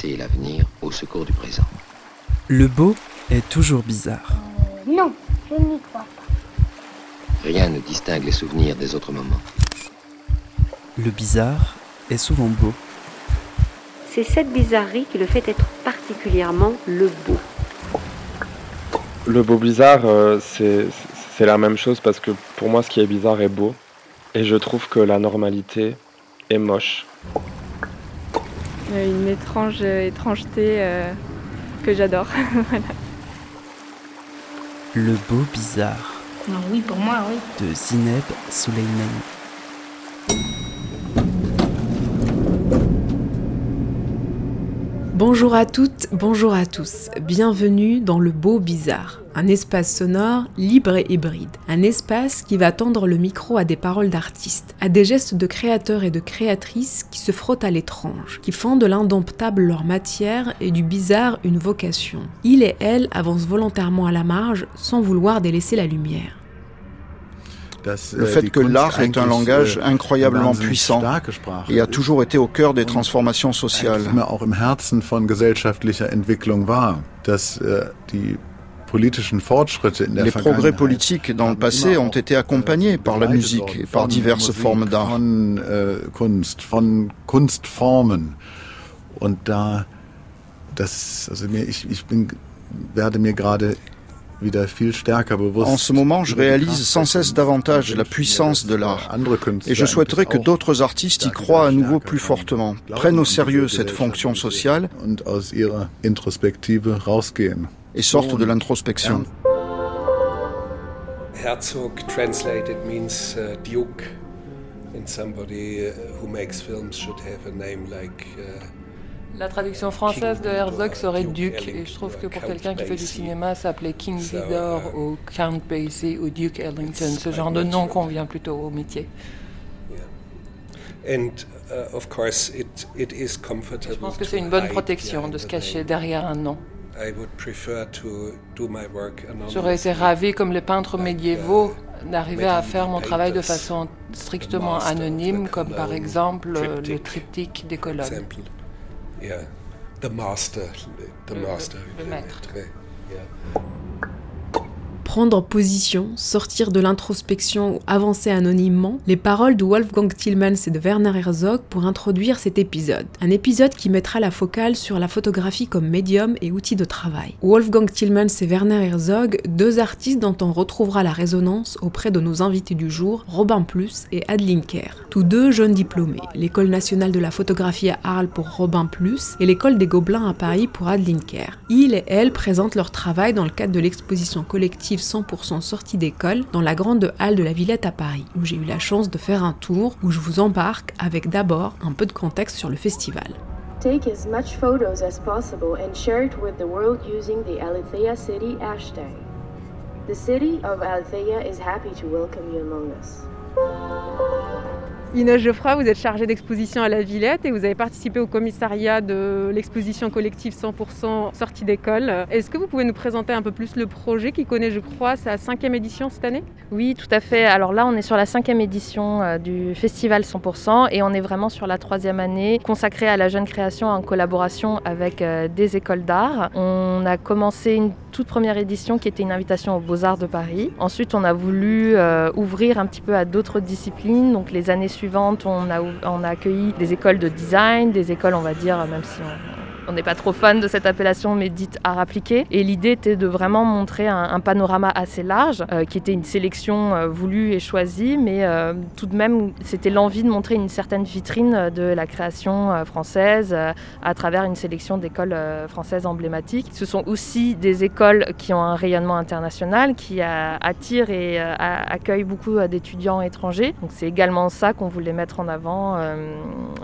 passé et l'avenir au secours du présent. Le beau est toujours bizarre. Euh, non, je n'y crois pas. Rien ne distingue les souvenirs des autres moments. Le bizarre est souvent beau. C'est cette bizarrerie qui le fait être particulièrement le beau. Le beau bizarre, euh, c'est c'est la même chose parce que pour moi, ce qui est bizarre est beau. Et je trouve que la normalité est moche. Euh, Une étrange euh, étrangeté euh, que j'adore. Voilà. Le beau bizarre Non, oui, pour moi, oui. de Zineb Souleimani. Bonjour à toutes, bonjour à tous. Bienvenue dans le beau bizarre, un espace sonore libre et hybride, un espace qui va tendre le micro à des paroles d'artistes, à des gestes de créateurs et de créatrices qui se frottent à l'étrange, qui font de l'indomptable leur matière et du bizarre une vocation. Il et elle avancent volontairement à la marge sans vouloir délaisser la lumière. Le fait que l'art est un langage incroyablement puissant et a toujours été au cœur des transformations sociales. Les progrès politiques dans le passé ont été accompagnés par la musique et par diverses formes d'art. En ce moment, je réalise sans cesse davantage la puissance de l'art. Et je souhaiterais que d'autres artistes y croient à nouveau plus fortement, prennent au sérieux cette fonction sociale et sortent de l'introspection. Herzog translated means uh, duke, and somebody uh, who makes films should have a name like. Uh, La traduction française de Herzog serait Duc, et je trouve que pour quelqu'un qui fait du cinéma, s'appeler King Vidor ou Count Basie ou Duke Ellington, ce genre de nom convient plutôt au métier. and uh, of course, it, it is comfortable. Je pense que c'est une bonne protection de se cacher derrière un nom. I would prefer to do my work J'aurais été ravi, comme les peintres médiévaux, d'arriver à faire mon travail de façon strictement anonyme, comme par exemple euh, le triptyque. des colonnes. Le maître. Prendre position, sortir de l'introspection ou avancer anonymement, les paroles de Wolfgang Tillmans et de Werner Herzog pour introduire cet épisode. Un épisode qui mettra la focale sur la photographie comme médium et outil de travail. Wolfgang Tillmans et Werner Herzog, deux artistes dont on retrouvera la résonance auprès de nos invités du jour, Robin Plus et Adeline Kerr. Tous deux jeunes diplômés, l'école nationale de la photographie à Arles pour Robin Plus et l'école des Gobelins à Paris pour Adeline Kerr. Ils et elles présentent leur travail dans le cadre de l'exposition collective 100% sortie d'école dans la grande halle de la Villette à Paris, où j'ai eu la chance de faire un tour où je vous embarque avec d'abord un peu de contexte sur le festival. Take as much photos as possible and share it with the world using the Alethea City hashtag. The city of Alethea is happy to welcome you among us. Inès Geoffroy, vous êtes chargée d'exposition à la Villette et vous avez participé au commissariat de l'exposition collective 100% sortie d'école. Est-ce que vous pouvez nous présenter un peu plus le projet qui connaît, je crois, sa cinquième édition cette année? Oui, tout à fait. Alors là, on est sur la cinquième édition euh, du festival 100% et on est vraiment sur la troisième année consacrée à la jeune création en collaboration avec euh, des écoles d'art. On a commencé une toute première édition qui était une invitation aux Beaux-Arts de Paris. Ensuite, on a voulu euh, ouvrir un petit peu à d'autres disciplines. Donc les années suivantes, on a, on a accueilli des écoles de design, des écoles, on va dire, même si on, on n'est pas trop fan de cette appellation, mais dite art appliqué. Et l'idée était de vraiment montrer un, panorama assez large, euh, qui était une sélection euh, voulue et choisie, mais euh, tout de même, c'était l'envie de montrer une certaine vitrine de la création française à travers une sélection d'écoles françaises emblématiques. Ce sont aussi des écoles qui ont un rayonnement international, qui attirent et accueillent beaucoup d'étudiants étrangers. Donc c'est également ça qu'on voulait mettre en avant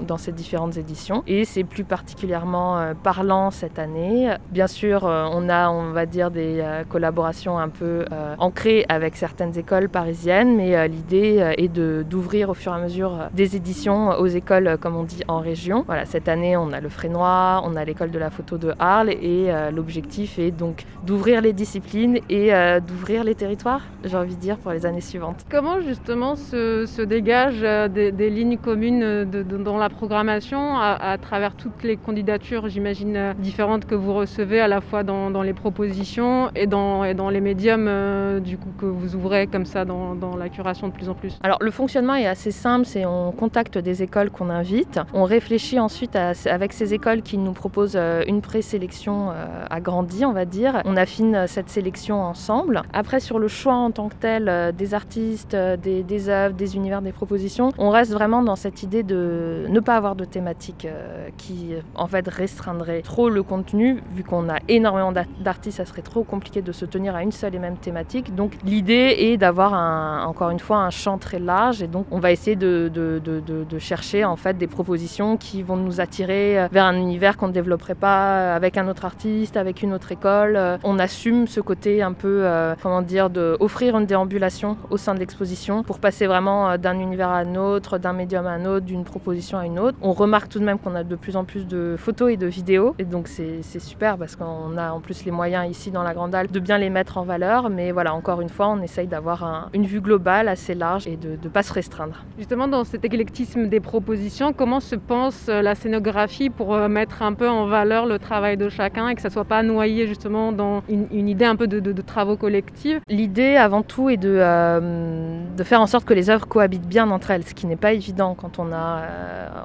dans ces différentes éditions. Et c'est plus particulièrement parlant cette année. Bien sûr, euh, on a, on va dire, des euh, collaborations un peu euh, ancrées avec certaines écoles parisiennes, mais l'idée est d'ouvrir au fur et à mesure des éditions aux écoles, comme on dit, en région. Voilà, cette année, on a le Frénois, on a l'école de la photo de Arles, et l'objectif est donc d'ouvrir les disciplines et d'ouvrir les territoires, j'ai envie de dire, pour les années suivantes. Comment justement se, se dégagent des, lignes communes dans la programmation à, à travers toutes les candidatures, j'imagine? J'imagine, différentes que vous recevez à la fois dans, les propositions et dans, les médiums du coup, que vous ouvrez comme ça dans, la curation de plus en plus Alors le fonctionnement est assez simple, c'est on contacte des écoles qu'on invite, on réfléchit ensuite avec ces écoles qui nous proposent une présélection agrandie, on va dire, on affine cette sélection ensemble. Après sur le choix en tant que tel des artistes, des, des œuvres, des univers, des propositions, on reste vraiment dans cette idée de ne pas avoir de thématique qui en fait trop le contenu, vu qu'on a énormément d'artistes, ça serait trop compliqué de se tenir à une seule et même thématique. Donc l'idée est d'avoir encore une fois un champ très large et donc on va essayer de, chercher en fait des propositions qui vont nous attirer vers un univers qu'on ne développerait pas avec un autre artiste, avec une autre école. On assume ce côté un peu, euh, comment dire, d'offrir une déambulation au sein de l'exposition pour passer vraiment euh, d'un univers à un autre, d'un médium à un autre, d'une proposition à une autre. On remarque tout de même qu'on a de plus en plus de photos et de et donc c'est super parce qu'on a en plus les moyens ici dans la Grande Halle de bien les mettre en valeur. Mais voilà, encore une fois, on essaye d'avoir une vue globale assez large et de ne pas se restreindre. Justement, dans cet éclectisme des propositions, comment se pense euh, la scénographie pour euh, mettre un peu en valeur le travail de chacun et que ça soit pas noyé justement dans une, idée un peu de, travaux collectifs? L'idée avant tout est de, euh, de faire en sorte que les œuvres cohabitent bien entre elles, ce qui n'est pas évident quand on a,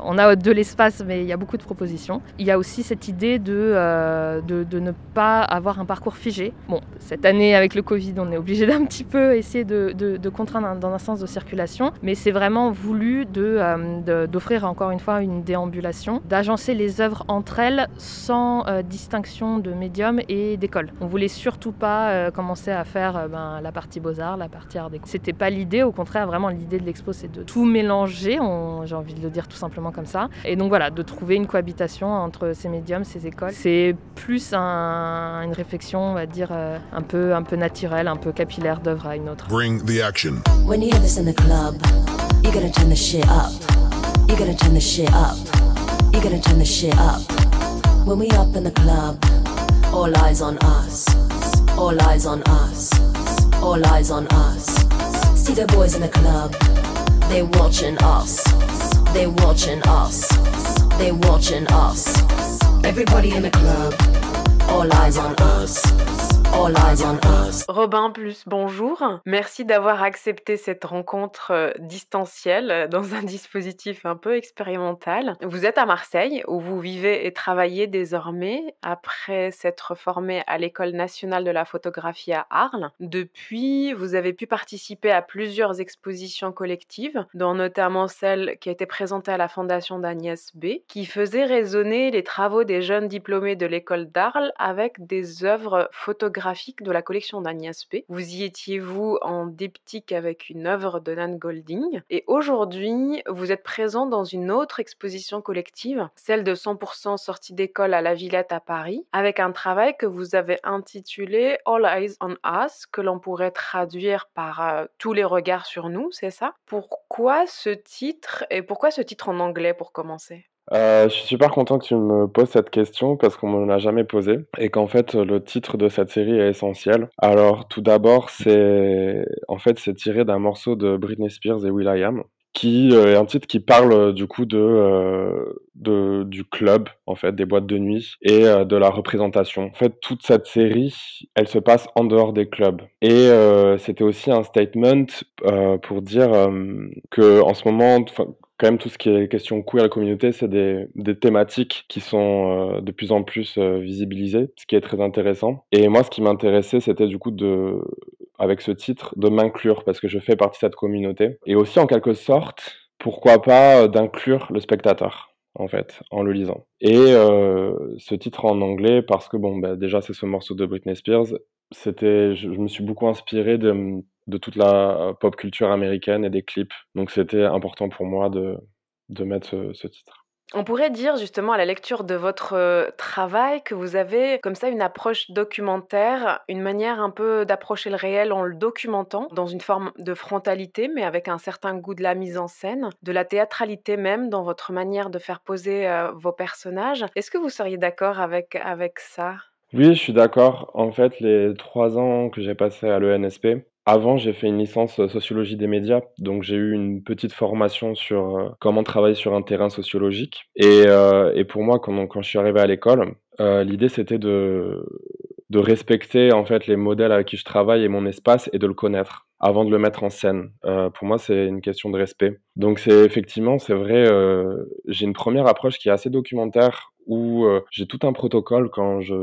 on a de l'espace, mais il y a beaucoup de propositions. Il y a aussi cette idée de, de, de, ne pas avoir un parcours figé. Bon, cette année avec le Covid, on est obligé d'un petit peu essayer de, de, contraindre dans un sens de circulation, mais c'est vraiment voulu d'offrir encore une fois une déambulation, d'agencer les œuvres entre elles sans distinction de médium et d'école. On voulait surtout pas commencer à faire ben, la partie beaux-arts, la partie art déco. C'était pas l'idée, au contraire, vraiment l'idée de l'expo, c'est de tout mélanger, j'ai envie de le dire tout simplement comme ça. Et donc voilà, de trouver une cohabitation entre ces médiums, ces écoles. C'est plus un, une réflexion, on va dire, un peu, un peu naturelle, un peu capillaire d'œuvre à une autre. Bring the action. When you hear this in the club, you gotta turn the shit up. You gotta turn the shit up. You gotta turn the shit up. When we up in the club, all eyes on us. All eyes on us. All eyes on us. See the boys in the club, they watching us. They watching us. They watching us. Everybody in the club, all eyes on us. Robin Plus, bonjour. Merci d'avoir accepté cette rencontre euh, distancielle euh, dans un dispositif un peu expérimental. Vous êtes à Marseille où vous vivez et travaillez désormais après s'être formé à l'École nationale de la photographie à Arles. Depuis, vous avez pu participer à plusieurs expositions collectives, dont notamment celle qui a été présentée à la Fondation d'Agnès B, qui faisait résonner les travaux des jeunes diplômés de l'école d'Arles avec des œuvres photographiques de la collection d'Agnès P. Vous y étiez, vous, en diptyque avec une œuvre de Nan Golding. Et aujourd'hui, vous êtes présent dans une autre exposition collective, celle de 100% sortie d'école à la Villette à Paris, avec un travail que vous avez intitulé All Eyes on Us, que l'on pourrait traduire par euh, Tous les regards sur nous, c'est ça? Pourquoi ce titre et pourquoi ce titre en anglais pour commencer? Euh, je suis super content que tu me poses cette question parce qu'on me l'a jamais posée et qu'en fait le titre de cette série est essentiel. Alors tout d'abord, c'est en fait c'est tiré d'un morceau de Britney Spears et will.i.am qui euh, est un titre qui parle euh, du coup de du club en fait des boîtes de nuit et de la représentation. En fait, toute cette série, elle se passe en dehors des clubs et c'était aussi un statement pour dire que en ce moment quand même tout ce qui est question queer la communauté, c'est des, des, thématiques qui sont euh, de plus en plus euh, visibilisées, ce qui est très intéressant. Et moi, ce qui m'intéressait, c'était du coup de, avec ce titre, de m'inclure parce que je fais partie de cette communauté. Et aussi, en quelque sorte, pourquoi pas euh, d'inclure le spectateur en fait, en le lisant. Et ce titre en anglais, parce que bon, bah, déjà c'est ce morceau de Britney Spears, c'était, je, me suis beaucoup inspiré de, de toute la pop culture américaine et des clips. Donc c'était important pour moi de, de mettre ce, titre. On pourrait dire justement à la lecture de votre euh, travail que vous avez comme ça une approche documentaire, une manière un peu d'approcher le réel en le documentant, dans une forme de frontalité, mais avec un certain goût de la mise en scène, de la théâtralité même dans votre manière de faire poser euh, vos personnages. Est-ce que vous seriez d'accord avec, avec ça? Oui, je suis d'accord. En fait, les trois ans que j'ai passé à l'ENSP, Avant, j'ai fait une licence sociologie des médias, donc j'ai eu une petite formation sur comment travailler sur un terrain sociologique. Et, et pour moi, quand, je suis arrivé à l'école, l'idée c'était de de respecter en fait les modèles avec qui je travaille et mon espace et de le connaître avant de le mettre en scène. Euh, pour moi, c'est une question de respect. Donc c'est effectivement, c'est vrai, euh, j'ai une première approche qui est assez documentaire où euh, j'ai tout un protocole quand je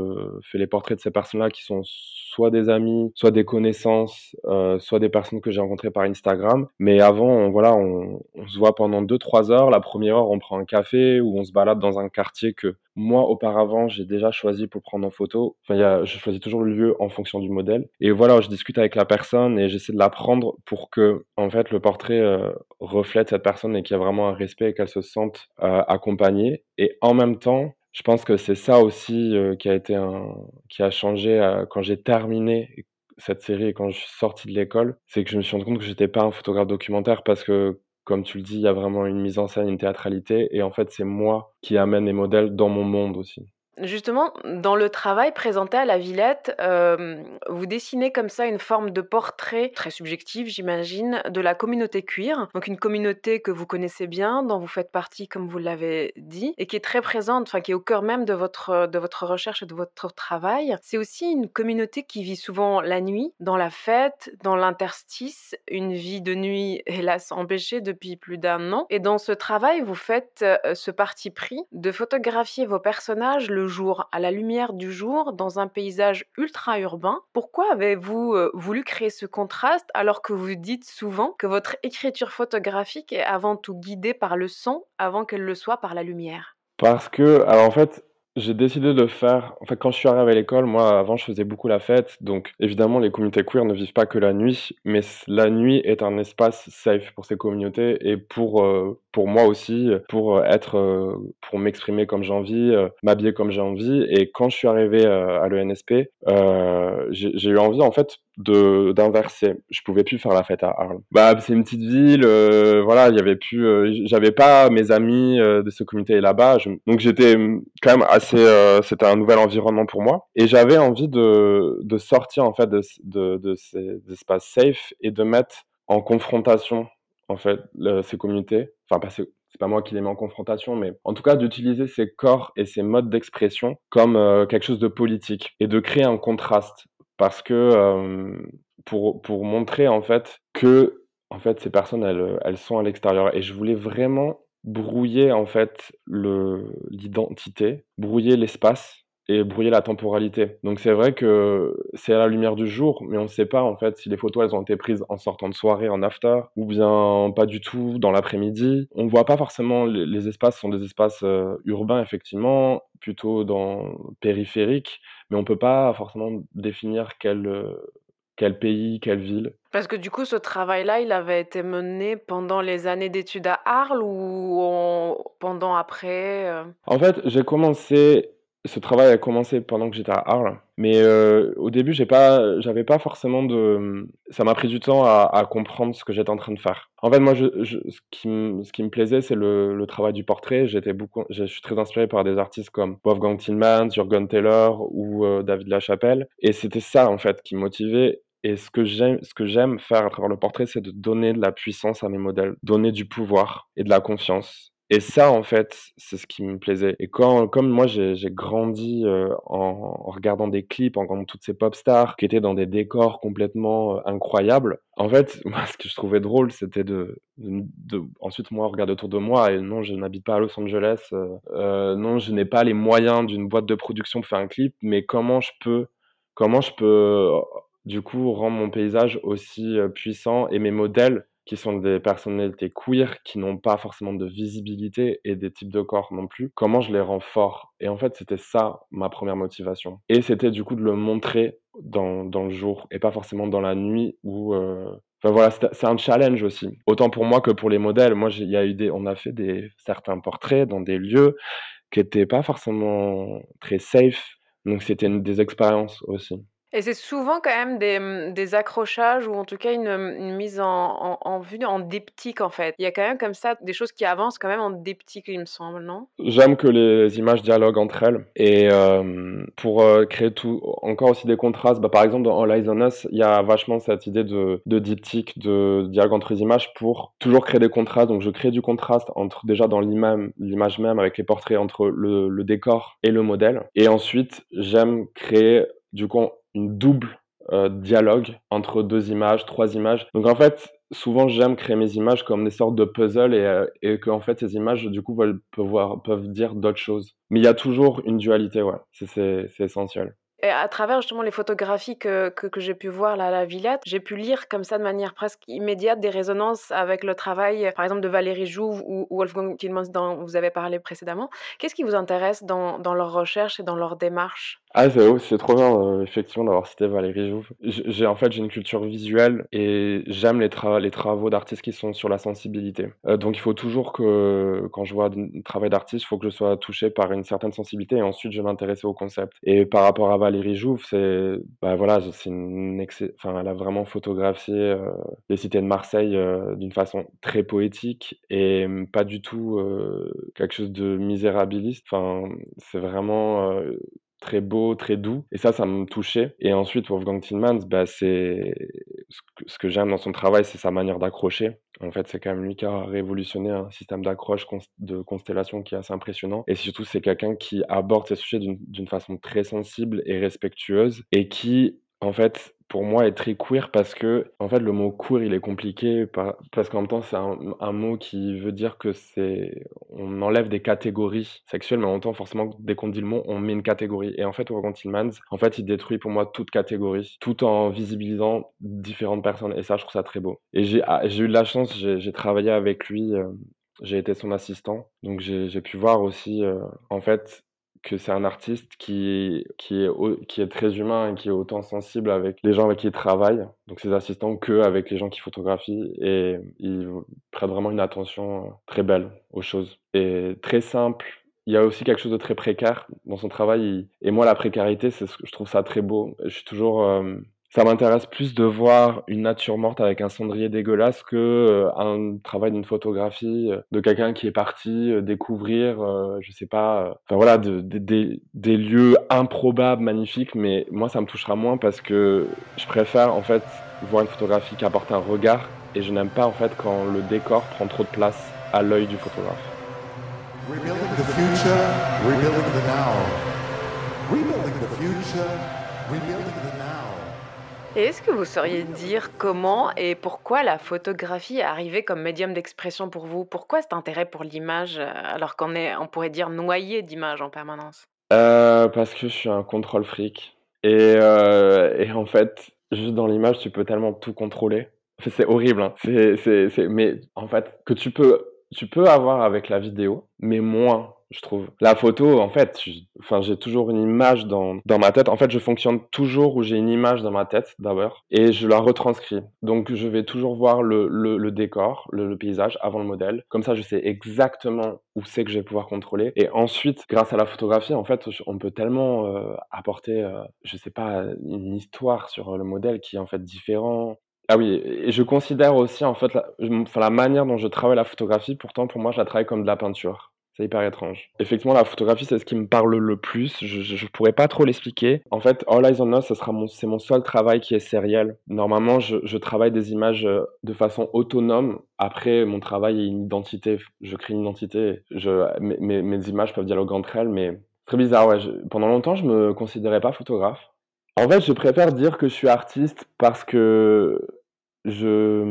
fais les portraits de ces personnes-là qui sont soit des amis, soit des connaissances, euh, soit des personnes que j'ai rencontrées par Instagram. Mais avant, on, voilà, on, se voit pendant 2-3 heures. La première heure, on prend un café ou on se balade dans un quartier que moi, auparavant, j'ai déjà choisi pour prendre en photo. Enfin, y a, je choisis toujours le lieu en fonction du modèle. Et voilà, je discute avec la personne et j'essaie de l'apprendre pour que, en fait, le portrait euh, reflète cette personne et qu'il y ait vraiment un respect et qu'elle se sente accompagnée. Et en même temps, je pense que c'est ça aussi qui a été un, qui a changé quand j'ai terminé cette série et quand je suis sorti de l'école, c'est que je me suis rendu compte que j'étais pas un photographe documentaire parce que, comme tu le dis, il y a vraiment une mise en scène, une théâtralité, et en fait, c'est moi qui amène les modèles dans mon monde aussi. Justement, dans le travail présenté à la Villette, euh, vous dessinez comme ça une forme de portrait très subjectif, j'imagine, de la communauté cuir. Donc une communauté que vous connaissez bien, dont vous faites partie, comme vous l'avez dit, et qui est très présente, enfin qui est au cœur même de votre, de votre recherche et de votre travail. C'est aussi une communauté qui vit souvent la nuit, dans la fête, dans l'interstice, une vie de nuit, hélas, empêchée depuis plus d'un an. Et dans ce travail, vous faites euh, ce parti pris de photographier vos personnages le à la lumière du jour, dans un paysage ultra-urbain. Pourquoi avez-vous euh, voulu créer ce contraste alors que vous dites souvent que votre écriture photographique est avant tout guidée par le son avant qu'elle le soit par la lumière? Parce que, alors en fait, j'ai décidé de faire. En fait, quand je suis arrivé à l'école, moi, avant, je faisais beaucoup la fête. Donc, évidemment, les communautés queer ne vivent pas que la nuit, mais la nuit est un espace safe pour ces communautés et pour, euh, pour moi aussi, pour euh, être, euh, pour m'exprimer comme j'ai envie, m'habiller comme j'ai envie. Et quand je suis arrivé à l'ENSP, j'ai eu envie, en fait, de d'inverser. Je pouvais plus faire la fête à Arles. Bah, c'est une petite ville, voilà, il y avait plus, j'avais pas mes amis de ce comité là-bas, donc j'étais quand même assez euh, c'était un nouvel environnement pour moi. Et j'avais envie de, de, sortir en fait de, de, de ces espaces safe et de mettre en confrontation en fait ces communautés. Enfin, pas c'est pas moi qui les mets en confrontation, mais en tout cas d'utiliser ces corps et ces modes d'expression comme euh, quelque chose de politique et de créer un contraste parce que pour, pour montrer en fait que en fait ces personnes elles, elles sont à l'extérieur et je voulais vraiment brouiller en fait l'identité, brouiller l'espace et brouiller la temporalité. Donc c'est vrai que c'est à la lumière du jour, mais on ne sait pas en fait si les photos elles ont été prises en sortant de soirée, en after, ou bien pas du tout dans l'après-midi. On ne voit pas forcément les, espaces sont des espaces euh, urbains effectivement, plutôt dans périphériques, mais on peut pas forcément définir quel euh, quel pays, quelle ville. Parce que du coup, ce travail-là, il avait été mené pendant les années d'études à Arles ou pendant après euh? En fait, j'ai commencé ce travail a commencé pendant que j'étais à Arles, mais euh, au début, j'avais pas forcément de. Ça m'a pris du temps à, comprendre ce que j'étais en train de faire. En fait, moi, ce, qui me, plaisait, c'est le, travail du portrait. J'étais beaucoup, je suis très inspiré par des artistes comme Wolfgang Tillmans, Jürgen Taylor ou euh, David Lachapelle, et c'était ça en fait qui me motivait. Et ce que j'aime faire à travers le portrait, c'est de donner de la puissance à mes modèles, donner du pouvoir et de la confiance. Et ça, en fait, c'est ce qui me plaisait. Et quand, comme moi, j'ai grandi euh, en, regardant des clips, en regardant toutes ces pop stars qui étaient dans des décors complètement euh, incroyables. En fait, moi, ce que je trouvais drôle, c'était de, de, ensuite moi regarder autour de moi. Et non, je n'habite pas à Los Angeles. Euh, euh non, je n'ai pas les moyens d'une boîte de production pour faire un clip. Mais comment je peux, comment je peux, du coup, rendre mon paysage aussi puissant et mes modèles qui sont des personnalités queer, qui n'ont pas forcément de visibilité et des types de corps non plus, comment je les rends forts? Et en fait, c'était ça ma première motivation. Et c'était du coup de le montrer dans, dans le jour et pas forcément dans la nuit où... Euh... Enfin voilà, c'est un challenge aussi. Autant pour moi que pour les modèles. Moi, y a eu des, on a fait des certains portraits dans des lieux qui étaient pas forcément très safe. Donc c'était des expériences aussi. Et c'est souvent quand même des, mmh, des accrochages ou en tout cas une, une mise en, en, vue en diptyque en fait. Il y a quand même comme ça des choses qui avancent quand même en diptyque, il me semble, non? J'aime que les images dialoguent entre elles. Et pour créer tout, encore aussi des contrastes, bah, par exemple dans All Eyes on Us, il y a vachement cette idée de, de diptyque, de dialogue entre les images pour toujours créer des contrastes. Donc je crée du contraste entre déjà dans l'image même avec les portraits entre le, le décor et le modèle. Et ensuite, j'aime créer du coup une double euh, dialogue entre deux images, trois images. Donc en fait, souvent j'aime créer mes images comme des sortes de puzzles et, euh, et que en fait ces images du coup veulent, peuvent, dire d'autres choses. Mais il y a toujours une dualité, ouais. C'est essentiel. Et à travers justement les photographies que, que, j'ai pu voir là à la Villette, j'ai pu lire comme ça de manière presque immédiate des résonances avec le travail, par exemple, de Valérie Jouve ou, Wolfgang Tillmans dont vous avez parlé précédemment. Qu'est-ce qui vous intéresse dans, dans leur recherche et dans leur démarche ah, c'est trop bien, euh, effectivement, d'avoir cité Valérie Jouve. J'ai en fait, j'ai une culture visuelle et j'aime les, les travaux d'artistes qui sont sur la sensibilité. Euh, donc, il faut toujours que, quand je vois un travail d'artiste, il faut que je sois touché par une certaine sensibilité et ensuite je vais au concept. Et par rapport à Valérie Jouve, c'est, bah voilà, c'est une enfin, elle a vraiment photographié euh, les cités de Marseille d'une façon très poétique et pas du tout quelque chose de misérabiliste. Enfin, c'est vraiment très beau, très doux. Et ça, ça me touchait. Et ensuite, Wolfgang Tillmans, bah, c'est ce que, j'aime dans son travail, c'est sa manière d'accrocher. En fait, c'est quand même lui qui a révolutionné un système d'accroche de constellation qui est assez impressionnant. Et surtout, c'est quelqu'un qui aborde ces sujets d'une façon très sensible et respectueuse et qui, en fait, pour moi est très queer parce que en fait le mot queer il est compliqué parce qu'en même temps c'est un, mot qui veut dire que c'est on enlève des catégories sexuelles mais en même temps forcément dès qu'on dit le mot on met une catégorie. Et en fait Organ Tillmans en fait il détruit pour moi toute catégorie tout en visibilisant différentes personnes. Et ça je trouve ça très beau. Et j'ai ah, eu de la chance j'ai travaillé avec lui euh, j'ai été son assistant. Donc j'ai pu voir aussi euh, en fait que c'est un artiste qui, qui, est, qui est très humain et qui est autant sensible avec les gens avec qui il travaille, donc ses assistants, qu'avec les gens qui photographient. Et il prête vraiment une attention euh, très belle aux choses. Et très simple. Il y a aussi quelque chose de très précaire dans son travail. Et moi, la précarité, c'est ce que je trouve ça très beau. Je suis toujours. Euh, ça m'intéresse plus de voir une nature morte avec un cendrier dégueulasse que euh, un travail d'une photographie euh, de quelqu'un qui est parti euh, découvrir, je sais pas, enfin voilà, de, des lieux improbables, magnifiques. Mais moi, ça me touchera moins parce que je préfère en fait voir une photographie qui apporte un regard et je n'aime pas en fait quand le décor prend trop de place à l'œil du photographe. Rebuilding the future, rebuilding the now. Rebuilding the future, rebuilding. Et est-ce que vous sauriez dire comment et pourquoi la photographie est arrivée comme médium d'expression pour vous? Pourquoi cet intérêt pour l'image euh, alors qu'on est, on pourrait dire, noyé d'images en permanence? Euh, Parce que je suis un contrôle fric. Et, euh, et en fait, juste dans l'image, tu peux tellement tout contrôler. C'est horrible, hein. c'est, c'est, mais en fait, que tu peux, tu peux avoir avec la vidéo, mais moins je trouve. La photo, en fait, enfin, j'ai toujours une image dans, dans ma tête. En fait, je fonctionne toujours où j'ai une image dans ma tête, d'abord, et je la retranscris. Donc, je vais toujours voir le, le, décor, le, paysage avant le modèle. Comme ça, je sais exactement où c'est que je vais pouvoir contrôler. Et ensuite, grâce à la photographie, en fait, on peut tellement euh, apporter, euh, je sais pas, une histoire sur le modèle qui est en fait différent. Ah oui, et je considère aussi en fait la, manière dont je travaille la photographie, pourtant pour moi je la travaille comme de la peinture. C'est hyper étrange. Effectivement, la photographie, c'est ce qui me parle le plus. Je, je, pourrais pas trop l'expliquer. En fait, All Eyes on Us, sera mon, c'est mon seul travail qui est sériel. Normalement, je, je, travaille des images euh, de façon autonome. Après, mon travail est une identité. Je crée une identité. Je, mes, mes, images peuvent dialoguer entre elles, mais très bizarre. Ouais. pendant longtemps, je me considérais pas photographe. En fait, je préfère dire que je suis artiste parce que je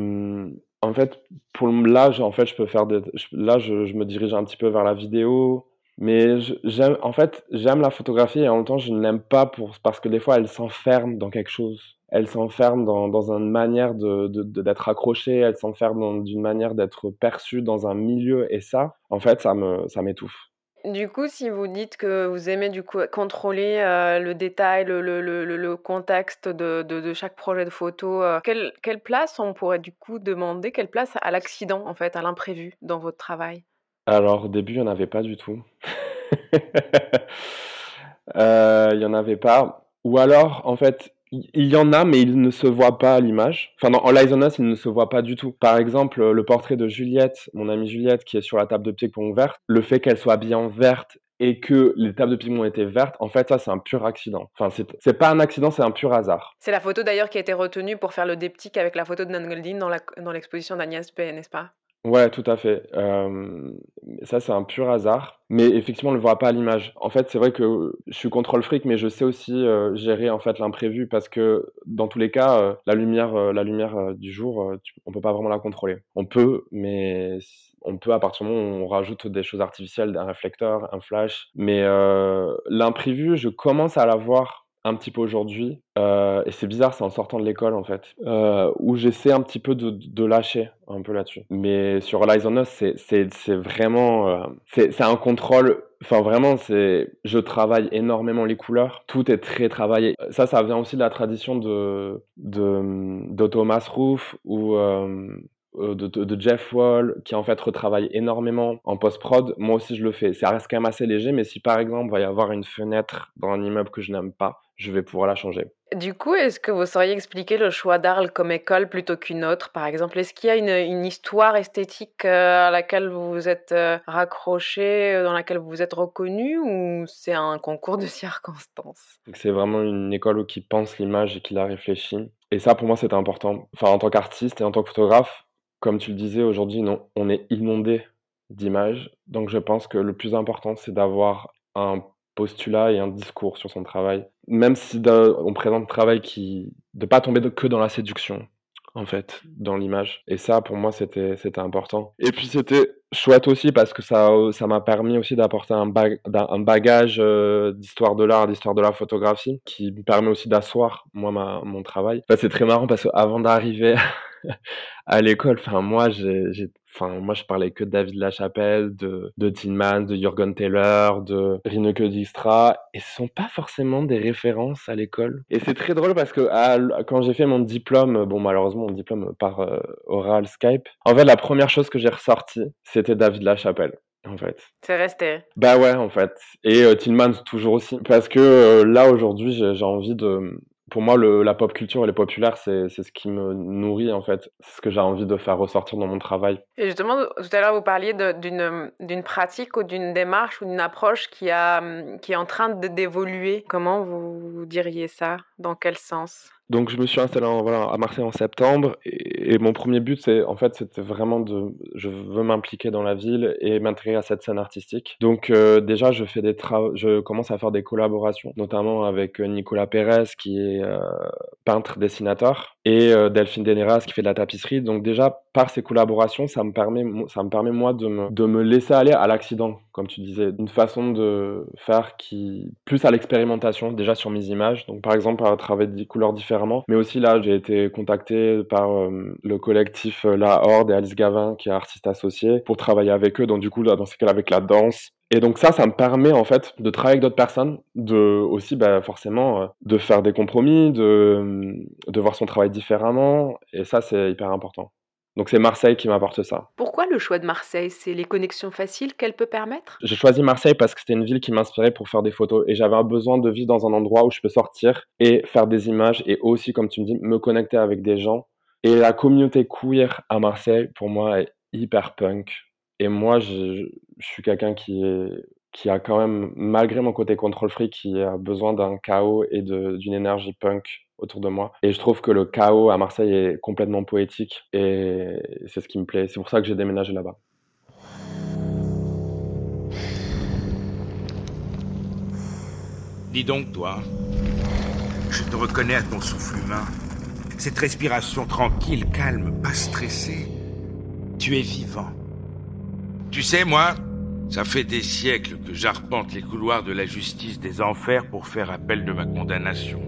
en fait, pour l'âge, en fait, je peux faire des, là, je, me dirige un petit peu vers la vidéo, mais j'aime, en fait, j'aime la photographie et en même temps, je ne l'aime pas pour, parce que des fois, elle s'enferme dans quelque chose. Elle s'enferme dans, dans une manière de, d'être accrochée, elle s'enferme dans une manière d'être perçue dans un milieu et ça, en fait, ça ça m'étouffe. Du coup, si vous dites que vous aimez du coup contrôler euh, le détail, le, le, le, le contexte de, de, chaque projet de photo, euh, quelle, quelle, place on pourrait du coup demander, quelle place à l'accident en fait, à l'imprévu dans votre travail? Alors au début, il n'y en avait pas du tout. euh, il n'y en avait pas. Ou alors, en fait, il y en a, mais il ne se voit pas à l'image. Enfin, All Eyes on Us, il ne se voit pas du tout. Par exemple, le portrait de Juliette, mon amie Juliette, qui est sur la table de ping-pong verte, le fait qu'elle soit habillée en verte et que les tables de ping-pong étaient vertes, en fait, ça, c'est un pur accident. Enfin, c'est pas un accident, c'est un pur hasard. C'est la photo d'ailleurs qui a été retenue pour faire le diptyque avec la photo de Nan Goldin dans l'exposition d'Agnès P, n'est-ce pas? Ouais, tout à fait. ça, c'est un pur hasard, mais effectivement, on le voit pas à l'image. En fait, c'est vrai que je suis contrôle fric, mais je sais aussi gérer en fait l'imprévu parce que dans tous les cas, la lumière, la lumière du jour, on on peut pas vraiment la contrôler. On peut, mais on peut à partir du moment où on rajoute des choses artificielles, un réflecteur, un flash. Mais l'imprévu, je commence à l'avoir un petit peu aujourd'hui. Euh, et c'est bizarre, c'est en sortant de l'école en fait, euh, où j'essaie un petit peu de, de, lâcher un peu là-dessus. Mais sur Lies on Us, c'est vraiment, euh, c'est un contrôle. Enfin vraiment, c'est, je travaille énormément les couleurs. Tout est très travaillé. Ça, ça vient aussi de la tradition de de, de Thomas Roof ou de, de, Jeff Wall, qui en fait retravaille énormément en post-prod, moi aussi je le fais. Ça reste quand même assez léger, mais si par exemple il va y avoir une fenêtre dans un immeuble que je n'aime pas, je vais pouvoir la changer. Du coup, est-ce que vous sauriez expliquer le choix d'Arles comme école plutôt qu'une autre, par exemple? Est-ce qu'il y a une, histoire esthétique euh, à laquelle vous vous êtes euh, raccroché, euh, dans laquelle vous vous êtes reconnu, ou c'est un concours de circonstances? C'est vraiment une école qui pense l'image et qui la réfléchit. Et ça, pour moi, c'est important. Enfin, en tant qu'artiste et en tant que photographe, comme tu le disais, aujourd'hui, on est inondé d'images. Donc, je pense que le plus important, c'est d'avoir un postulat et un discours sur son travail. Même si on présente un travail qui. de pas tomber que dans la séduction, en fait, dans l'image. Et ça, pour moi, c'était important. Et puis, c'était chouette aussi parce que ça ça m'a permis aussi d'apporter un, un, bagage euh, d'histoire de l'art, d'histoire de la photographie, qui me permet aussi d'asseoir, moi, mon travail. c'est très marrant parce qu'avant d'arriver à l'école, enfin, moi, j'ai Enfin, moi, je parlais que de David Lachapelle, de, de Tillman, de Jürgen Taylor, de Rineke Dijkstra, et ce sont pas forcément des références à l'école. Et c'est très drôle parce que quand j'ai fait mon diplôme, bon, malheureusement, mon diplôme par euh, oral Skype, en fait, la première chose que j'ai ressorti, c'était David Lachapelle en fait. C'est resté. Bah ouais, en fait. Et euh, Tillman toujours aussi. Parce que euh, là, aujourd'hui, j'ai envie de, pour moi, la pop culture et les populaires, c'est ce qui me nourrit, en fait. C'est ce que j'ai envie de faire ressortir dans mon travail. Et justement, tout à l'heure, vous parliez d'une pratique ou d'une démarche ou d'une approche qui, a, qui est en train d'évoluer. Comment vous diriez ça? Dans quel sens? Donc je me suis installé voilà, à Marseille en septembre et, mon premier but c'est en fait c'était vraiment de je veux m'impliquer dans la ville et m'intégrer à cette scène artistique. Donc euh, déjà je fais des travaux je commence à faire des collaborations notamment avec euh, Nicolas Pérez qui est euh, peintre dessinateur et Delphine Deneras qui fait de la tapisserie. Donc déjà par ces collaborations ça me permet ça me permet moi de me, laisser aller à l'accident comme tu disais, une façon de faire qui plus à l'expérimentation déjà sur mes images. Donc par exemple à travers des couleurs différemment, mais aussi là j'ai été contacté par euh, le collectif euh, La Horde et Alice Gavin qui est artiste associé pour travailler avec eux. Donc du coup dans ce cas avec la danse. Et donc ça, ça me permet en fait de travailler avec d'autres personnes, de aussi bah, forcément euh, de faire des compromis, de, de voir son travail différemment. Et ça, c'est hyper important. Donc c'est Marseille qui m'apporte ça. Pourquoi le choix de Marseille? C'est les connexions faciles qu'elle peut permettre? J'ai choisi Marseille parce que c'était une ville qui m'inspirait pour faire des photos et j'avais besoin de vivre dans un endroit où je peux sortir et faire des images et aussi, comme tu me dis, me connecter avec des gens. Et la communauté queer à Marseille, pour moi, est hyper punk. Et moi, je, suis quelqu'un qui a quand même, malgré mon côté contrôle free, qui a besoin d'un chaos et d'une énergie punk autour de moi. Et je trouve que le chaos à Marseille est complètement poétique et c'est ce qui me plaît. C'est pour ça que j'ai déménagé là-bas. Dis donc, toi, je te reconnais à ton souffle humain. Cette respiration tranquille, calme, pas stressée. Tu es vivant. Tu sais, moi, ça fait des siècles que j'arpente les couloirs de la justice des enfers pour faire appel de ma condamnation.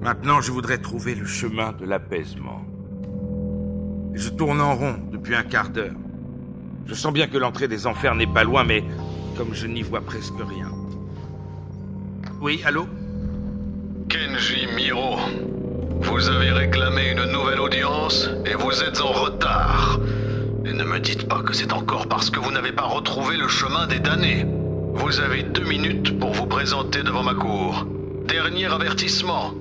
Maintenant, je voudrais trouver le chemin de l'apaisement. Je tourne en rond depuis un quart d'heure. Je sens bien que l'entrée des enfers n'est pas loin, mais comme je n'y vois presque rien. Oui, allô? Kenji Miro, vous avez réclamé une nouvelle audience et vous êtes en retard. Et ne me dites pas que c'est encore parce que vous n'avez pas retrouvé le chemin des damnés. Vous avez deux minutes pour vous présenter devant ma cour. Dernier avertissement.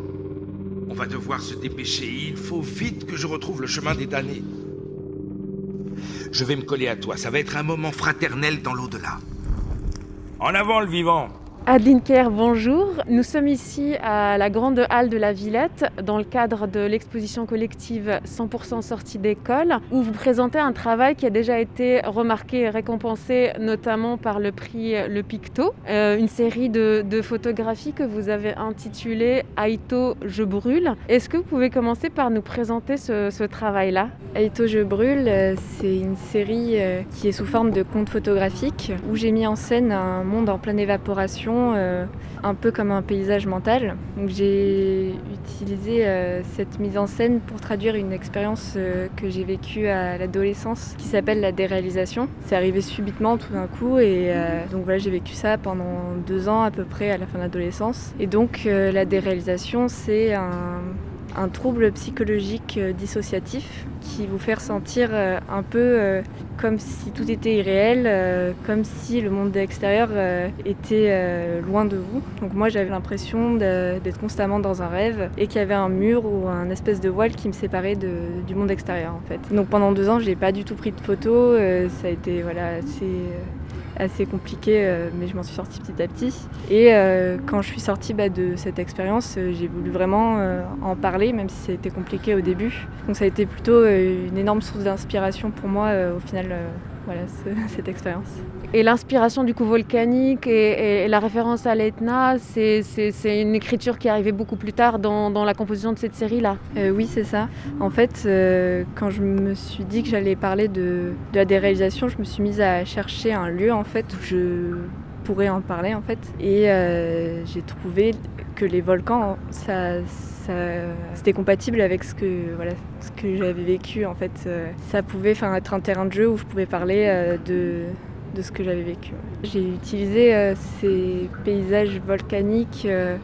On va devoir se dépêcher. Il faut vite que je retrouve le chemin des damnés. Je vais me coller à toi. Ça va être un moment fraternel dans l'au-delà. En avant le vivant Adeline Kerr, bonjour. Nous sommes ici à la grande halle de la Villette dans le cadre de l'exposition collective 100% sortie d'école où vous présentez un travail qui a déjà été remarqué et récompensé notamment par le prix Le Picto, euh, une série de, photographies que vous avez intitulée Aito Je brûle. Est-ce que vous pouvez commencer par nous présenter ce, travail-là? Aito Je brûle, c'est une série euh, qui est sous forme de conte photographique où j'ai mis en scène un monde en pleine évaporation euh, un peu comme un paysage mental. j'ai utilisé euh, cette mise en scène pour traduire une expérience euh, que j'ai vécue à l'adolescence qui s'appelle la déréalisation. C'est arrivé subitement tout d'un coup et donc voilà j'ai vécu ça pendant deux ans à peu près à la fin de l'adolescence. Et donc la déréalisation c'est un un trouble psychologique euh, dissociatif qui vous fait ressentir euh, un peu euh, comme si tout était irréel, comme si le monde extérieur était loin de vous. Donc moi j'avais l'impression d'être constamment dans un rêve et qu'il y avait un mur ou un espèce de voile qui me séparait du monde extérieur en fait. Donc pendant deux ans j'ai pas du tout pris de photos, ça a été voilà assez assez compliqué, euh, mais je m'en suis sortie petit à petit. Et euh, quand je suis sortie bah, de cette expérience, euh, j'ai voulu vraiment en parler, même si ça compliqué au début. Donc ça a été plutôt une énorme source d'inspiration pour moi au final, voilà, cette expérience. Et l'inspiration du coup volcanique et, la référence à l'Etna, c'est une écriture qui est arrivée beaucoup plus tard dans, la composition de cette série-là. Euh, oui, c'est ça. En fait, euh, quand je me suis dit que j'allais parler de, la déréalisation, je me suis mise à chercher un lieu en fait où je pourrais en parler en fait. Et euh, j'ai trouvé que les volcans, ça, c'était compatible avec ce que voilà ce que j'avais vécu en fait. ça pouvait être un terrain de jeu où je pouvais parler de de ce que j'avais vécu. J'ai utilisé euh, ces paysages volcaniques euh,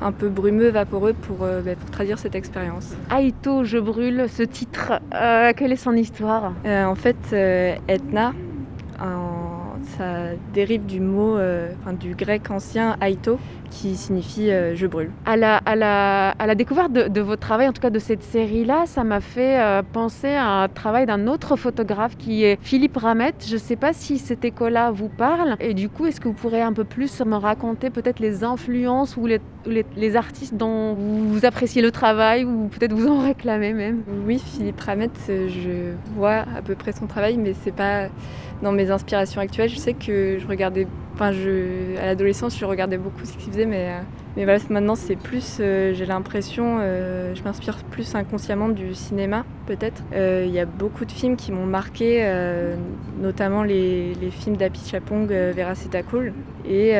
un peu brumeux, vaporeux pour, euh, bah, pour traduire cette expérience. Aito, je brûle, ce titre, quelle est son histoire? En fait, Etna, ça dérive du mot, du grec ancien Aito, qui signifie euh, je brûle. À la, à la, à la découverte de, votre travail, en tout cas de cette série-là, ça m'a fait euh, penser à un travail d'un autre photographe qui est Philippe Ramette. Je ne sais pas si cette école-là vous parle. Et du coup, est-ce que vous pourrez un peu plus me raconter peut-être les influences ou les, les, artistes dont vous, appréciez le travail ou peut-être vous en réclamez même? Oui, Philippe Ramette, je vois à peu près son travail, mais c'est pas dans mes inspirations actuelles. Je sais que je regardais Enfin, à l'adolescence, je regardais beaucoup ce qu'il faisait, mais, euh, mais voilà, maintenant, c'est plus, euh, j'ai l'impression, euh, je m'inspire plus inconsciemment du cinéma, peut-être. Il y a beaucoup de films qui m'ont marqué, notamment les, les films d'Api Chapong, Vera Cool. Et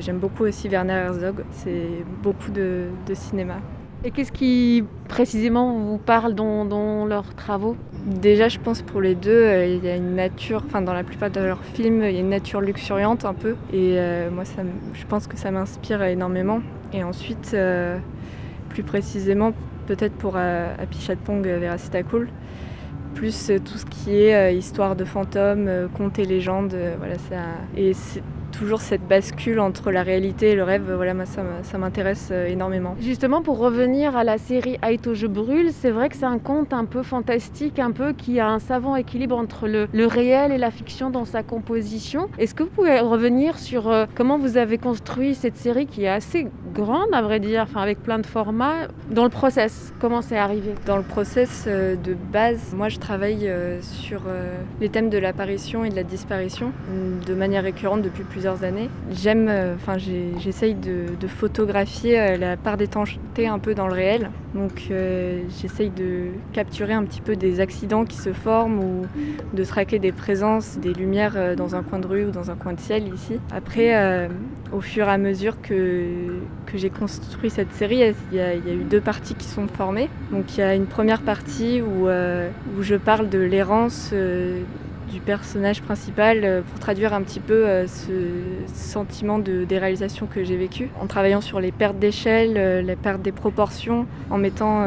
j'aime beaucoup aussi Werner Herzog. C'est beaucoup de, de cinéma. Et qu'est-ce qui précisément vous parle dans, leurs travaux? Déjà, je pense pour les deux, euh, il y a une nature, enfin dans la plupart de leurs films, il y a une nature luxuriante un peu. Et euh, moi, je pense que ça m'inspire énormément. Et ensuite, euh, plus précisément, peut-être pour Happy Chatpong, Veracita Cool, plus tout ce qui est histoire de fantômes, contes et légendes, voilà ça. Et toujours cette bascule entre la réalité et le rêve, voilà, moi, ça m'intéresse euh, énormément. Justement, pour revenir à la série Aito Je brûle, c'est vrai que c'est un conte un peu fantastique, un peu qui a un savant équilibre entre le, le réel et la fiction dans sa composition. Est-ce que vous pouvez revenir sur euh, comment vous avez construit cette série qui est assez grande, à vrai dire, enfin, avec plein de formats, dans le process? Comment c'est arrivé? Dans le process euh, de base, moi je travaille sur les thèmes de l'apparition et de la disparition de manière récurrente depuis plus années. J'aime, euh, enfin j'essaye de, photographier euh, la part d'étanchéité un peu dans le réel. Donc euh, j'essaye de capturer un petit peu des accidents qui se forment ou de traquer des présences, des lumières dans un coin de rue ou dans un coin de ciel ici. Après, au fur et à mesure que, j'ai construit cette série, il y, a, eu deux parties qui sont formées. Donc il y a une première partie où je parle de l'errance du personnage principal euh, pour traduire un petit peu euh, ce sentiment de déréalisation que j'ai vécu en travaillant sur les pertes d'échelle, euh, les pertes des proportions, en mettant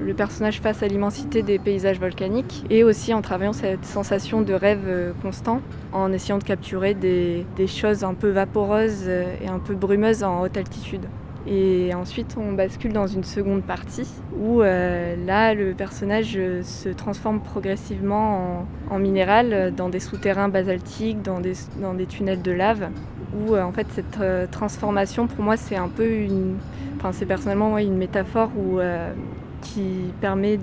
le personnage face à l'immensité des paysages volcaniques et aussi en travaillant cette sensation de rêve constant en essayant de capturer des, des choses un peu vaporeuses et un peu brumeuses en haute altitude. Et ensuite, on bascule dans une seconde partie où là, le personnage se transforme progressivement en, minéral dans des souterrains basaltiques, dans des, tunnels de lave. Où en fait, cette transformation, pour moi, c'est un peu une. Enfin, c'est personnellement une métaphore qui permet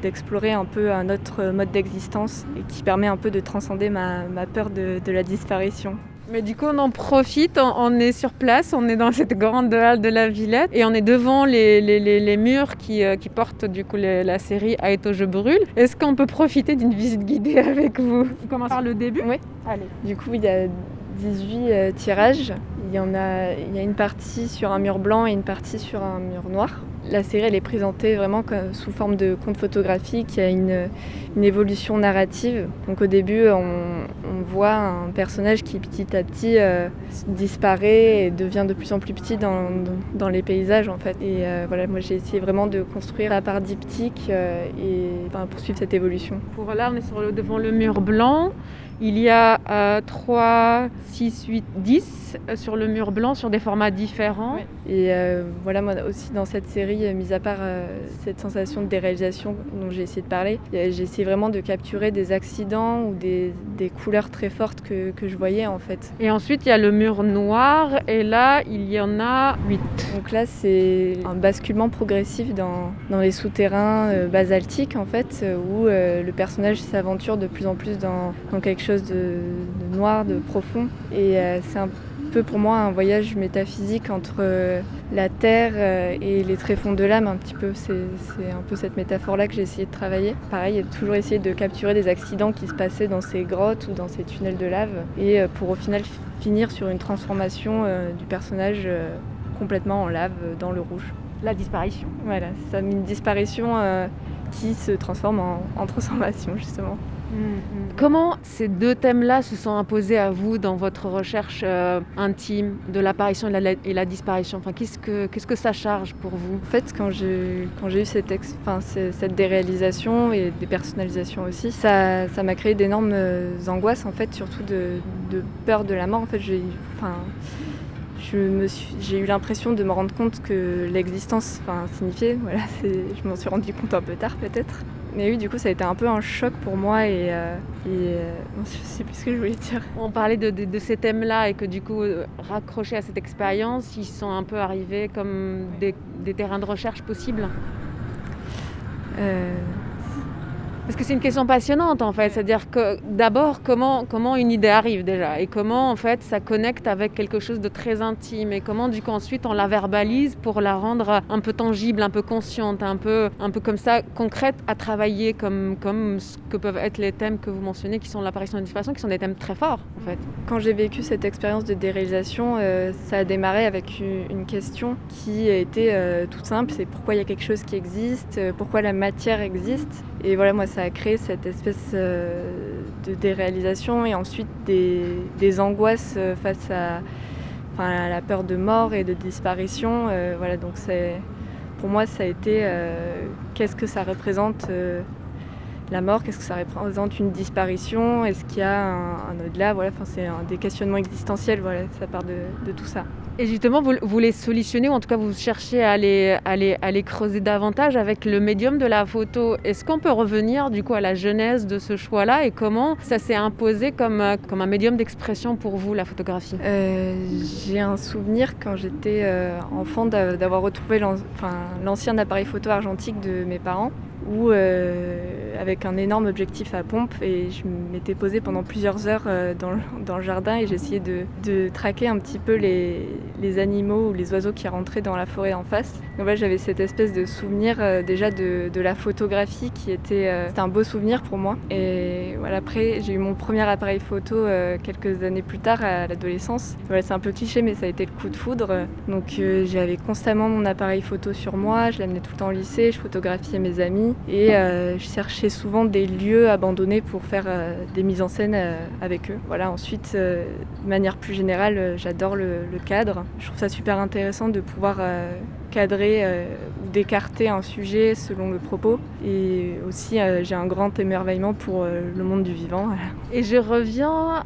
d'explorer un peu un autre mode d'existence et qui permet un peu de transcender ma, peur de, la disparition. Mais du coup, on en profite, on, est sur place, on est dans cette grande halle de la Villette et on est devant les, les, murs qui, euh, qui, portent du coup la série Aeto Je brûle. Est-ce qu'on peut profiter d'une visite guidée avec vous? On commence par le début? Oui. Allez. Du coup, il y a 18 euh, tirages. Il y, en a, il y a une partie sur un mur blanc et une partie sur un mur noir. La série elle est présentée vraiment sous forme de conte photographique, il y a une, évolution narrative. Donc au début on, voit un personnage qui petit à petit euh, disparaît et devient de plus en plus petit dans, les paysages en fait. Et euh, voilà, moi j'ai essayé vraiment de construire la part diptyque euh, et poursuivre cette évolution. Pour là on est sur devant le mur blanc. Il y a 3, 6, 8, 10 sur le mur blanc sur des formats différents. Et euh, voilà, moi aussi dans cette série, euh, mis à part euh, cette sensation de déréalisation dont j'ai essayé de parler, j'ai essayé vraiment de capturer des accidents ou des, couleurs très fortes que, je voyais en fait. Et ensuite, il y a le mur noir et là, il y en a 8. Donc là, c'est un basculement progressif dans, les souterrains basaltiques en fait, où le personnage s'aventure de plus en plus dans, dans quelque chose de, noir, de profond. Et euh, c'est un peu pour moi un voyage métaphysique entre euh, la terre euh, et les tréfonds de l'âme, un petit peu. C'est un peu cette métaphore-là que j'ai essayé de travailler. Pareil, toujours essayer de capturer des accidents qui se passaient dans ces grottes ou dans ces tunnels de lave, et pour au final finir sur une transformation du personnage complètement en lave dans le rouge. La disparition. Voilà, ça une disparition qui se transforme en transformation justement. Mm-hmm. Comment ces deux thèmes-là se sont imposés à vous dans votre recherche euh, intime de l'apparition et, la, disparition? Enfin, qu'est-ce, que, que ça charge pour vous? En fait, quand j'ai, eu cette, déréalisation et des personnalisations aussi, ça, ça m'a créé d'énormes euh, angoisses, en fait, surtout de, de, peur de la mort. En fait, j'ai, je me suis, j'ai eu l'impression de me rendre compte que l'existence signifiait. Voilà, je m'en suis rendu compte un peu tard peut-être. Mais oui, du coup, ça a été un peu un choc pour moi et, euh, et euh, je sais plus ce que je voulais dire. On parlait de, de, ces thèmes-là et que du coup, euh, raccrochés à cette expérience, ils sont un peu arrivés comme des, des terrains de recherche possibles parce que c'est une question passionnante en fait, c'est-à-dire que d'abord comment, une idée arrive déjà? Et comment en fait ça connecte avec quelque chose de très intime? Et comment du coup ensuite on la verbalise pour la rendre un peu tangible, un peu consciente, un peu, un peu comme ça concrète à travailler comme, comme ce que peuvent être les thèmes que vous mentionnez qui sont l'apparition et la disparition, qui sont des thèmes très forts en fait. Quand j'ai vécu cette expérience de déréalisation, euh, ça a démarré avec une, question qui été euh, toute simple, c'est pourquoi il y a quelque chose qui existe, euh, pourquoi la matière existe? Et voilà moi ça a créé cette espèce euh, de déréalisation et ensuite des, angoisses euh, face à, la peur de mort et de disparition. Euh, voilà, donc pour moi, ça a été qu'est-ce que ça représente la mort, qu'est-ce que ça représente une disparition, est-ce qu'il y a un, au-delà, voilà, enfin, c'est des questionnements existentiels, voilà, ça part de tout ça. Et justement, vous, les solutionnez, ou en tout cas vous cherchez à les, à, les, creuser davantage avec le médium de la photo. Est-ce qu'on peut revenir du coup à la genèse de ce choix-là et comment ça s'est imposé comme, comme un médium d'expression pour vous, la photographie? Euh, J'ai un souvenir quand j'étais euh, enfant d'avoir retrouvé l'ancien appareil photo argentique de mes parents où euh, avec un énorme objectif à pompe et je m'étais posée pendant plusieurs heures euh, dans, le jardin et j'essayais de, traquer un petit peu les, animaux ou les oiseaux qui rentraient dans la forêt en face. Donc là j'avais cette espèce de souvenir euh, déjà de, la photographie qui était, c'était un beau souvenir pour moi. Et voilà, après j'ai eu mon premier appareil photo quelques années plus tard à l'adolescence. Voilà, c'est un peu cliché mais ça a été le coup de foudre. Donc j'avais constamment mon appareil photo sur moi, je l'amenais tout le temps au lycée, je photographiais mes amis et euh, je cherchais souvent des lieux abandonnés pour faire euh, des mises en scène euh, avec eux. Voilà, ensuite, de manière plus générale, j'adore le, cadre. Je trouve ça super intéressant de pouvoir cadrer d'écarter un sujet selon le propos. Et aussi, j'ai un grand émerveillement pour le monde du vivant. Et je reviens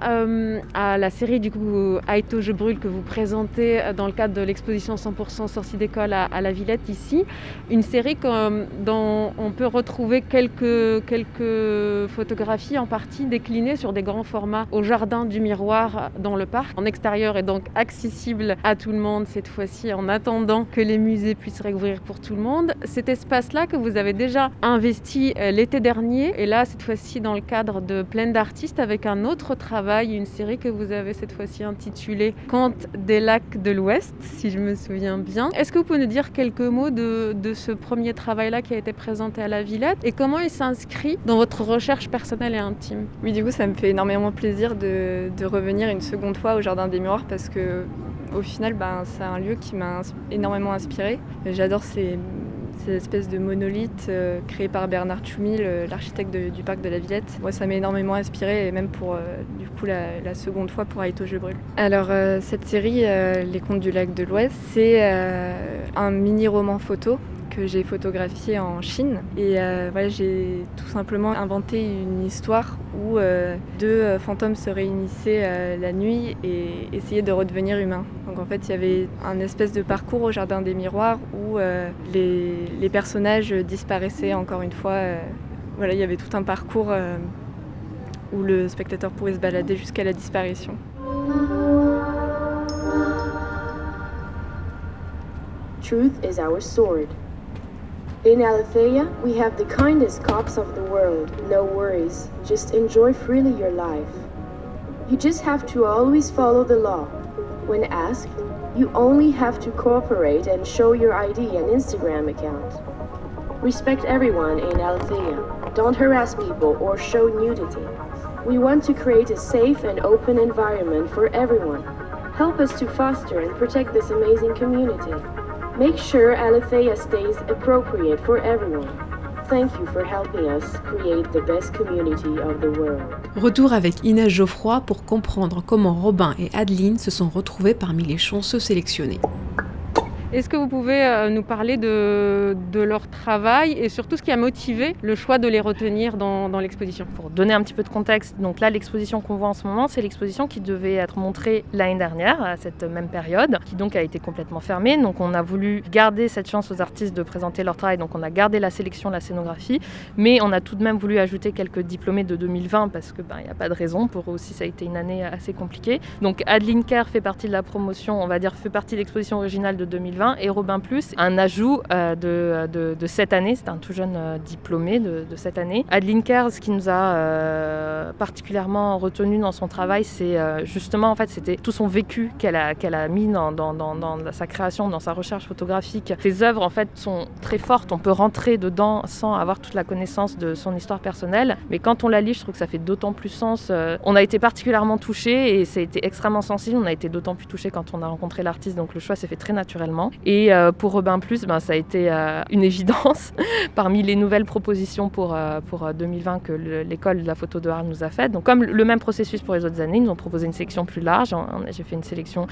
à la série du coup Aito Je brûle que vous présentez dans le cadre de l'exposition 100% sortie d'école à, la Villette ici. Une série comme, dont on peut retrouver quelques, quelques photographies en partie déclinées sur des grands formats au jardin du miroir dans le parc, en extérieur et donc accessible à tout le monde cette fois-ci en attendant que les musées puissent réouvrir pour tout le monde. Cet espace-là que vous avez déjà investi euh, l'été dernier et là cette fois-ci dans le cadre de plein d'artistes avec un autre travail, une série que vous avez cette fois-ci intitulée Contes des lacs de l'Ouest, si je me souviens bien. Est-ce que vous pouvez nous dire quelques mots de, ce premier travail-là qui a été présenté à la Villette et comment il s'inscrit dans votre recherche personnelle et intime? Oui, du coup, ça me fait énormément plaisir de revenir une seconde fois au Jardin des Miroirs parce que au final, ben, c'est un lieu qui m'a énormément inspiré. J'adore ces, ces, espèces de monolithes euh, créés par Bernard Tchoumi, l'architecte du parc de la Villette. Moi, ça m'a énormément inspiré, et même pour euh, du coup la, seconde fois pour Aito Je brûle. Alors, euh, cette série, Les Contes du lac de l'Ouest, c'est un mini-roman photo que j'ai photographié en Chine. Et euh, voilà, j'ai tout simplement inventé une histoire où euh, deux euh, fantômes se réunissaient la nuit et essayaient de redevenir humains. Donc en fait, il y avait un espèce de parcours au Jardin des Miroirs où les, les, personnages disparaissaient encore une fois. voilà, il y avait tout un parcours où le spectateur pourrait se balader jusqu'à la disparition. Truth is our sword. In Alethea, we have the kindest cops of the world. No worries, just enjoy freely your life. You just have to always follow the law. When asked, you only have to cooperate and show your ID and Instagram account. Respect everyone in Alethea. Don't harass people or show nudity. We want to create a safe and open environment for everyone. Help us to foster and protect this amazing community. Make sure Alethea stays appropriate for everyone. Thank you for helping us create the best community of the world. Retour avec Inès Geoffroy pour comprendre comment Robin et Adeline se sont retrouvés parmi les chanceux sélectionnés. Est-ce que vous pouvez euh, nous parler de, leur travail et surtout ce qui a motivé le choix de les retenir dans, l'exposition? Pour donner un petit peu de contexte, donc là l'exposition qu'on voit en ce moment, c'est l'exposition qui devait être montrée l'année dernière à cette même période, qui donc a été complètement fermée. Donc on a voulu garder cette chance aux artistes de présenter leur travail, donc on a gardé la sélection, la scénographie, mais on a tout de même voulu ajouter quelques diplômés de 2020 parce que ben, il n'y a pas de raison. Pour eux aussi ça a été une année assez compliquée. Donc Adeline Kerr fait partie de la promotion, on va dire fait partie de l'exposition originale de 2020 et Robin Plus, un ajout euh, de, cette année, c'est un tout jeune euh, diplômé de, cette année. Adeline Kerr, ce qui nous a euh, particulièrement retenu dans son travail, c'est justement en fait c'était tout son vécu qu'elle a, mis dans, sa création, dans sa recherche photographique. Ses œuvres en fait sont très fortes, on peut rentrer dedans sans avoir toute la connaissance de son histoire personnelle, mais quand on la lit, je trouve que ça fait d'autant plus sens. on a été particulièrement touchés et ça a été extrêmement sensible, on a été d'autant plus touchés quand on a rencontré l'artiste, donc le choix s'est fait très naturellement. Et euh, pour Robin Plus, ben, ça a été euh, une évidence parmi les nouvelles propositions pour, euh, pour 2020 que l'école de la photo de Arles nous a faites. Donc comme le même processus pour les autres années, ils nous ont proposé une sélection plus large. J'ai fait une sélection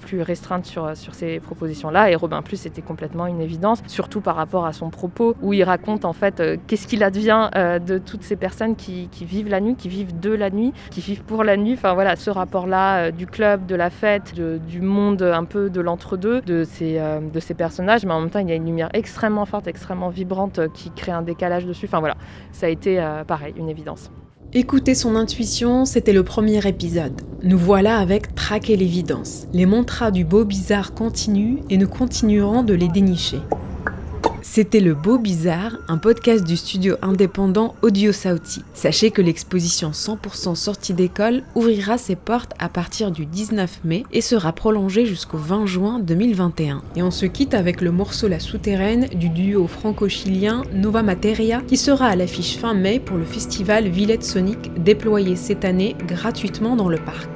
plus restreinte sur, sur ces propositions-là. Et Robin Plus, c'était complètement une évidence, surtout par rapport à son propos, où il raconte en fait qu'est-ce qu'il advient de toutes ces personnes qui, vivent la nuit, qui vivent de la nuit, qui vivent pour la nuit. Enfin voilà, ce rapport-là du club, de la fête, du monde un peu de l'entre-deux, de euh, de ces personnages, mais en même temps, il y a une lumière extrêmement forte, extrêmement vibrante euh, qui crée un décalage dessus. Enfin voilà, ça a été euh, pareil, une évidence. Écouter son intuition, c'était le premier épisode. Nous voilà avec Traquer l'évidence. Les mantras du beau bizarre continuent et nous continuerons de les dénicher. C'était Le Beau Bizarre, un podcast du studio indépendant Audio Sauti. Sachez que l'exposition 100% sortie d'école ouvrira ses portes à partir du 19 mai et sera prolongée jusqu'au 20 juin 2021. Et on se quitte avec le morceau La Souterraine du duo franco-chilien Nova Materia qui sera à l'affiche fin mai pour le festival Villette Sonic déployé cette année gratuitement dans le parc.